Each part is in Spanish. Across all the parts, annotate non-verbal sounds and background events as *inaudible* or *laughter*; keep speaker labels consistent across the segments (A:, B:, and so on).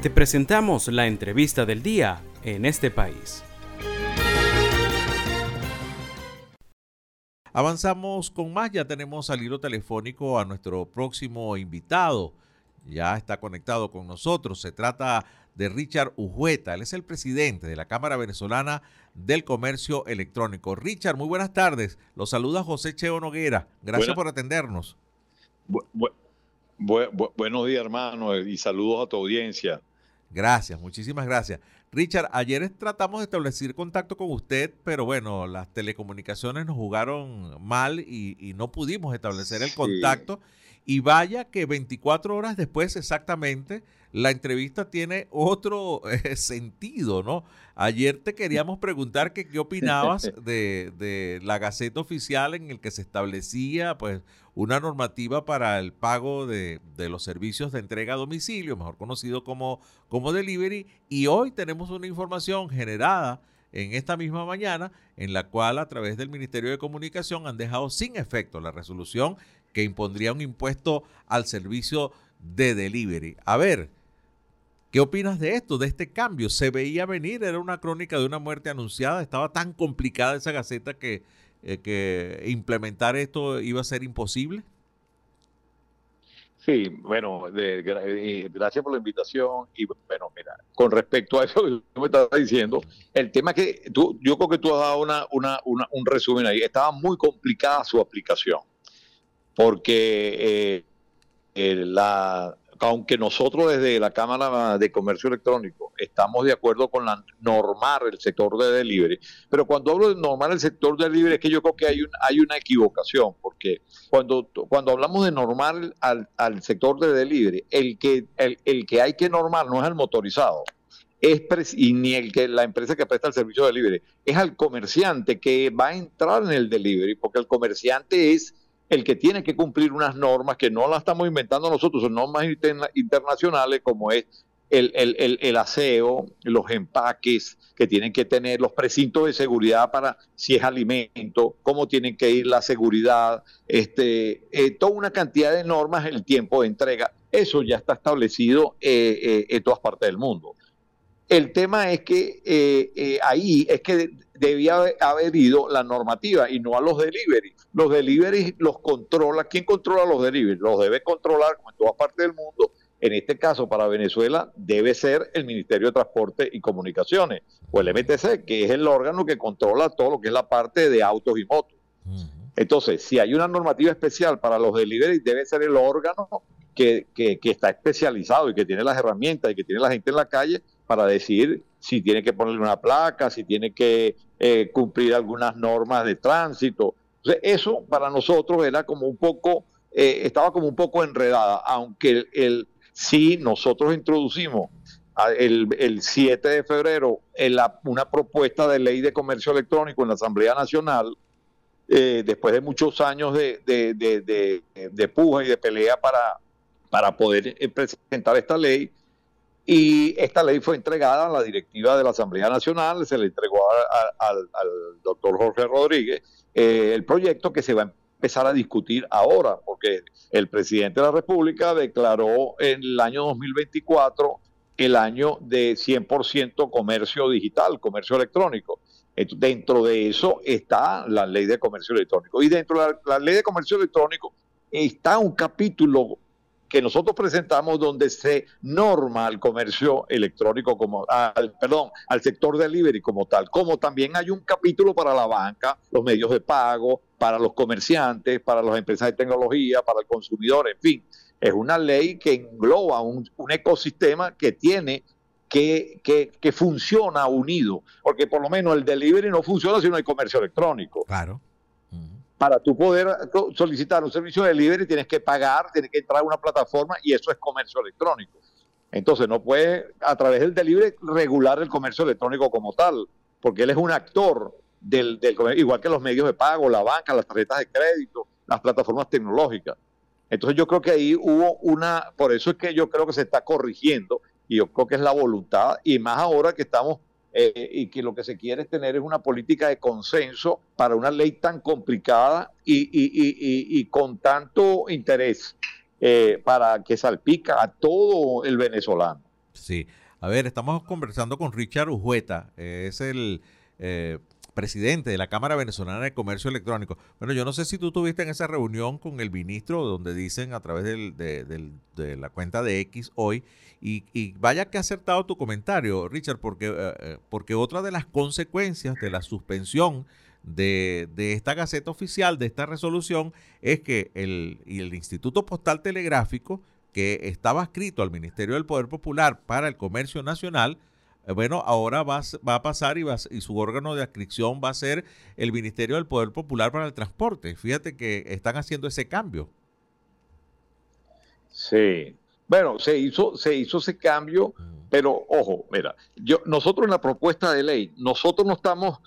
A: Te presentamos la entrevista del día en este país.
B: Avanzamos con más, ya tenemos al hilo telefónico a nuestro próximo invitado. Ya está conectado con nosotros. Se trata de Richard Ujueta. Él es el presidente de la Cámara Venezolana del Comercio Electrónico. Richard, muy buenas tardes. Los saluda José Cheo Noguera. Gracias por atendernos.
C: buenos días, hermano, y saludos a tu audiencia.
B: Gracias, muchísimas gracias. Richard, ayer tratamos de establecer contacto con usted, pero bueno, las telecomunicaciones nos jugaron mal y, no pudimos establecer el contacto. Y vaya que 24 horas después exactamente, la entrevista tiene otro *laughs* eh, sentido, ¿no? Ayer te queríamos preguntar que, qué opinabas *laughs* de, de, la Gaceta Oficial en el que se establecía, pues, una normativa para el pago de, de, los servicios de entrega a domicilio, mejor conocido como, como delivery, y hoy tenemos una información generada en esta misma mañana, en la cual a través del Ministerio de Comunicación han dejado sin efecto la resolución que impondría un impuesto al servicio de delivery. A ver, ¿qué opinas de esto, de este cambio? ¿Se veía venir? ¿Era una crónica de una muerte anunciada? ¿Estaba tan complicada esa gaceta que, eh, implementar esto iba a ser imposible?
C: Sí, bueno, eh, gracias por la invitación. Y bueno, mira, con respecto a eso que tú me estás diciendo, el tema que tú, yo creo que tú has dado una, una, un resumen ahí. Estaba muy complicada su aplicación porque eh, la, aunque nosotros desde la Cámara de Comercio Electrónico estamos de acuerdo con la normar el sector de delivery, pero cuando hablo de normar el sector de delivery es que yo creo que hay, un, hay una equivocación, porque cuando, cuando hablamos de normar al, al sector de delivery, el que, el, el que hay que normar no es el motorizado, es y ni el que la empresa que presta el servicio de delivery, es al comerciante que va a entrar en el delivery, porque el comerciante es el que tiene que cumplir unas normas que no las estamos inventando nosotros, son normas internacionales como es el, el, el, aseo, los empaques que tienen que tener, los precintos de seguridad para si es alimento, cómo tienen que ir la seguridad, este, eh, toda una cantidad de normas, el tiempo de entrega, eso ya está establecido eh, eh, en todas partes del mundo. El tema es que ahí es que debía haber ido la normativa y no a los delivery. Los delivery los controla. ¿Quién controla los delivery? Los debe controlar, como en todas partes del mundo. En este caso, para Venezuela, debe ser el Ministerio de Transporte y Comunicaciones, o el MTC, que es el órgano que controla todo lo que es la parte de autos y motos. Entonces, si hay una normativa especial para los delivery, debe ser el órgano que, que, que está especializado y que tiene las herramientas y que tiene la gente en la calle para decir si tiene que ponerle una placa, si tiene que eh, cumplir algunas normas de tránsito. Eso para nosotros era como un poco, eh, estaba como un poco enredada, aunque el, sí nosotros introducimos el, el 7 de febrero una propuesta de ley de comercio electrónico en la Asamblea Nacional, eh, después de muchos años de, de, de, de, puja y de pelea para, para poder presentar esta ley, y esta ley fue entregada a la directiva de la Asamblea Nacional, se le entregó al doctor Jorge Rodríguez eh, el proyecto que se va a empezar a discutir ahora, porque el presidente de la República declaró en el año 2024 el año de 100% comercio digital, comercio electrónico. Dentro de eso está la ley de comercio electrónico. Y dentro de la ley de comercio electrónico está un capítulo que nosotros presentamos donde se norma al comercio electrónico como al perdón, al sector delivery como tal, como también hay un capítulo para la banca, los medios de pago, para los comerciantes, para las empresas de tecnología, para el consumidor, en fin, es una ley que engloba un, ecosistema que tiene que, que, que, funciona unido, porque por lo menos el delivery no funciona si no hay comercio electrónico.
B: Claro
C: para tú poder solicitar un servicio de delivery tienes que pagar, tienes que entrar a una plataforma y eso es comercio electrónico. Entonces no puedes a través del delivery regular el comercio electrónico como tal, porque él es un actor del, del igual que los medios de pago, la banca, las tarjetas de crédito, las plataformas tecnológicas. Entonces yo creo que ahí hubo una, por eso es que yo creo que se está corrigiendo y yo creo que es la voluntad y más ahora que estamos eh, y que lo que se quiere es tener es una política de consenso para una ley tan complicada y, con tanto interés eh, para que salpica a todo el venezolano.
B: Sí. A ver, estamos conversando con Richard Ujueta, es el eh, presidente de la Cámara Venezolana de Comercio Electrónico. Bueno, yo no sé si tú tuviste en esa reunión con el ministro donde dicen a través de, la cuenta de X hoy, y, vaya que ha acertado tu comentario, Richard, porque, eh, eh, porque otra de las consecuencias de la suspensión de, esta Gaceta Oficial, de esta resolución, es que el, el Instituto Postal Telegráfico, que estaba escrito al Ministerio del Poder Popular para el Comercio Nacional, bueno, ahora va, va a pasar y, va, y su órgano de adscripción va a ser el Ministerio del Poder Popular para el Transporte. Fíjate que están haciendo ese cambio.
C: Sí. Bueno, se hizo, se hizo ese cambio, pero ojo, mira, yo, nosotros en la propuesta de ley, nosotros no estamos,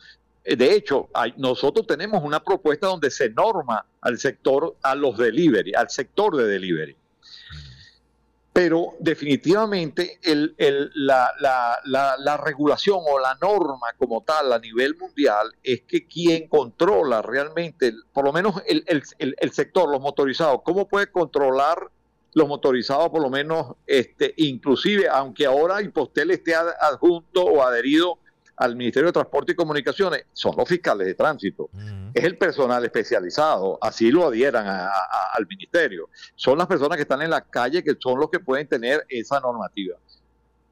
C: eh, de hecho, hay, nosotros tenemos una propuesta donde se norma al sector, a los delivery, al sector de delivery pero definitivamente la, regulación o la norma como tal a nivel mundial es que quien controla realmente, por lo menos el, sector, los motorizados, ¿cómo puede controlar los motorizados por lo menos, este, inclusive, aunque ahora Impostel esté adjunto o adherido al Ministerio de Transporte y Comunicaciones son los fiscales de tránsito. Es el personal especializado, así lo adhieran al ministerio. Son las personas que están en la calle que son los que pueden tener esa normativa.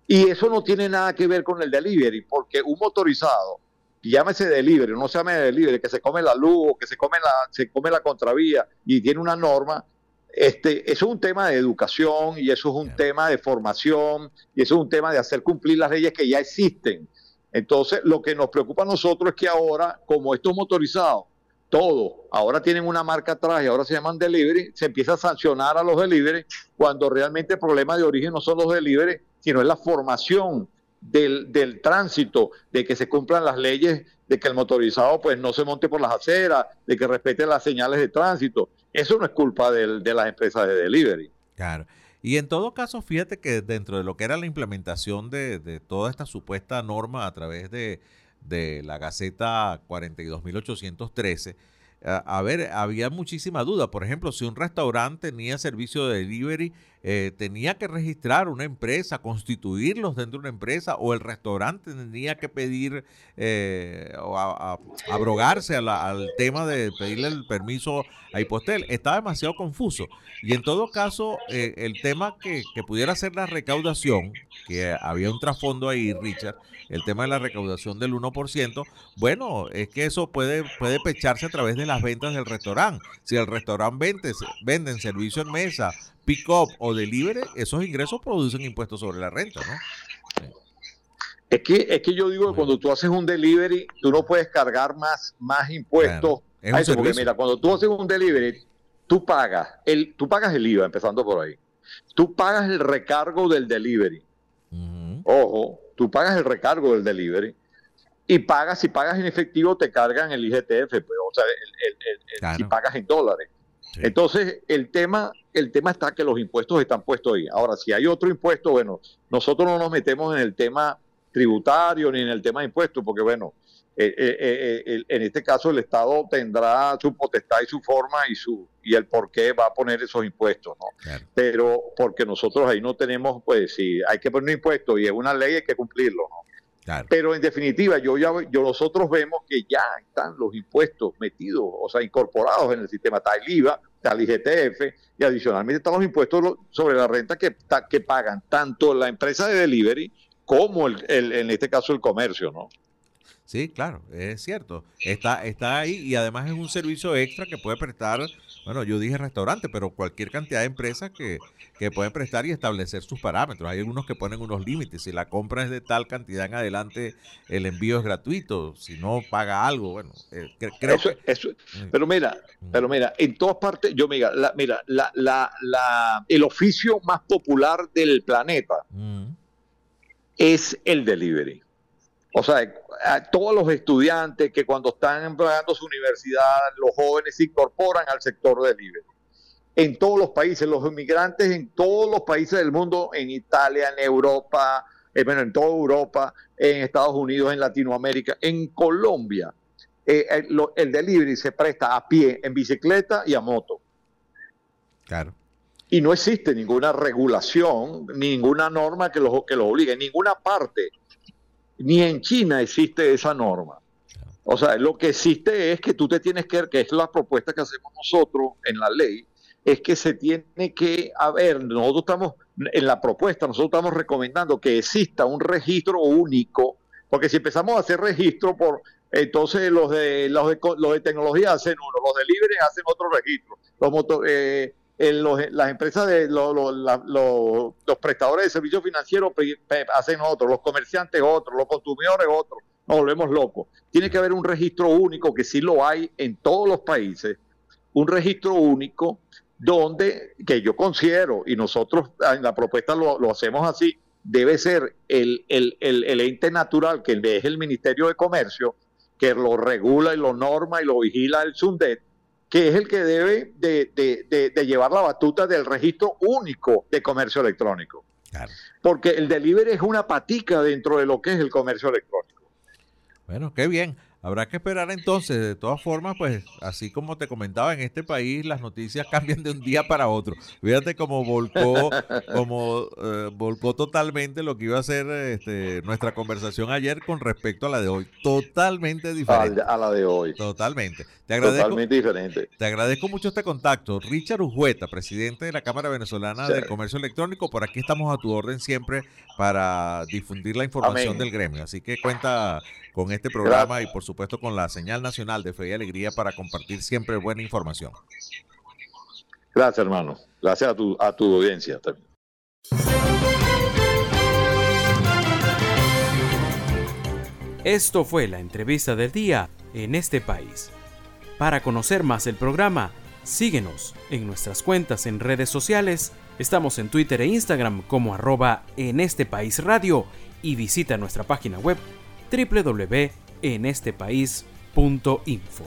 C: Y eso no tiene nada que ver con el delivery, porque un motorizado, llámese delivery, no se llame delivery, que se come la luz o que se come la, se come la contravía y tiene una norma, este, eso es un tema de educación y eso es un tema de formación y eso es un tema de hacer cumplir las leyes que ya existen. Entonces, lo que nos preocupa a nosotros es que ahora, como estos motorizados, todos, ahora tienen una marca atrás y ahora se llaman delivery, se empieza a sancionar a los delivery cuando realmente el problema de origen no son los delivery, sino es la formación del, del tránsito, de que se cumplan las leyes, de que el motorizado pues no se monte por las aceras, de que respete las señales de tránsito. Eso no es culpa de las empresas de delivery.
B: Claro. Y en todo caso, fíjate que dentro de lo que era la implementación de, toda esta supuesta norma a través de, de la Gaceta 42.813, a, ver, había muchísima duda. Por ejemplo, si un restaurante tenía servicio de delivery, eh, tenía que registrar una empresa, constituirlos dentro de una empresa, o el restaurante tenía que pedir eh, o abrogarse al tema de pedirle el permiso a Hipostel. Estaba demasiado confuso. Y en todo caso, eh, el tema que, pudiera ser la recaudación, que había un trasfondo ahí, Richard, el tema de la recaudación del 1%, bueno, es que eso puede, puede pecharse a través de las ventas del restaurante. Si el restaurante vende, vende en servicio en mesa, pick-up o delivery, esos ingresos producen impuestos sobre la renta, ¿no?
C: Es que, es que yo digo que cuando tú haces un delivery, tú no puedes cargar más, más impuestos. porque mira, cuando tú haces un delivery, tú pagas el, tú pagas el IVA, empezando por ahí. Tú pagas el recargo del delivery. Ojo, tú pagas el recargo del delivery y pagas, si pagas en efectivo, te cargan el IGTF, pues, o sea, el, si pagas en dólares. Entonces, el tema, el tema está que los impuestos están puestos ahí. Ahora, si hay otro impuesto, bueno, nosotros no nos metemos en el tema tributario ni en el tema de impuestos, porque bueno, eh, eh, eh, en este caso el Estado tendrá su potestad y su forma y su y el por qué va a poner esos impuestos, ¿no? Pero porque nosotros ahí no tenemos, pues si hay que poner un impuesto y es una ley hay que cumplirlo, ¿no? Pero en definitiva, yo ya yo nosotros vemos que ya están los impuestos metidos, o sea, incorporados en el sistema. El IVA, está el IGTF y adicionalmente están los impuestos sobre la renta que, que pagan tanto la empresa de delivery como el, en este caso el comercio, ¿no?
B: Sí, claro, es cierto. Está, está ahí y además es un servicio extra que puede prestar, bueno, yo dije restaurante, pero cualquier cantidad de empresas que, que pueden prestar y establecer sus parámetros. Hay algunos que ponen unos límites. Si la compra es de tal cantidad en adelante, el envío es gratuito. Si no, paga algo. Bueno, eh, creo que...
C: Mm. pero mira, mm. pero mira, en todas partes, yo mira, la, mira, la, la, la, el oficio más popular del planeta mm. es el delivery. O sea, a todos los estudiantes que cuando están pagando su universidad, los jóvenes se incorporan al sector del libre. En todos los países, los inmigrantes en todos los países del mundo, en Italia, en Europa, eh, bueno, en toda Europa, en Estados Unidos, en Latinoamérica, en Colombia, eh, el, el delivery se presta a pie, en bicicleta y a moto.
B: Claro.
C: y no existe ninguna regulación, ninguna norma que los, que los obligue. En ninguna parte, ni en China existe esa norma. O sea, lo que existe es que tú te tienes que, que es la propuesta que hacemos nosotros en la ley, es que se tiene que haber, nosotros estamos, en la propuesta, nosotros estamos recomendando que exista un registro único, porque si empezamos a hacer registro por, entonces los de, los de, los de tecnología hacen uno, los de libre hacen otro registro, los, eh, las empresas de los, los, prestadores de servicios financieros hacen otro, los comerciantes otro, los consumidores otro, nos volvemos locos. Tiene que haber un registro único, que sí lo hay en todos los países, un registro único donde, que yo considero, y nosotros en la propuesta lo, hacemos así, debe ser el, el, el, ente natural, que es el Ministerio de Comercio, que lo regula y lo norma y lo vigila el SUNDET, que es el que debe de, llevar la batuta del registro único de comercio electrónico. Porque el delivery es una patica dentro de lo que es el comercio electrónico.
B: Bueno, qué bien. Habrá que esperar entonces. De todas formas, pues así como te comentaba, en este país las noticias *laughs* cambian de un día para otro. Fíjate cómo volcó, como eh, volcó totalmente lo que iba a ser este, nuestra conversación ayer con respecto a la de hoy. Totalmente diferente.
C: A, la de hoy.
B: Totalmente. Te agradezco,
C: totalmente diferente.
B: Te agradezco mucho este contacto. Richard Ujueta, presidente de la Cámara Venezolana del Comercio Electrónico. Por aquí estamos a tu orden siempre para difundir la información del gremio. Así que cuenta con este programa y por supuesto con la señal nacional de Fe y Alegría para compartir siempre buena información.
C: Gracias, hermano. Gracias a tu, a tu audiencia también.
A: Esto fue la entrevista del día en este país. Para conocer más el programa, síguenos en nuestras cuentas en redes sociales. Estamos en Twitter e Instagram como arroba en este país radio y visita nuestra página web en este país.info.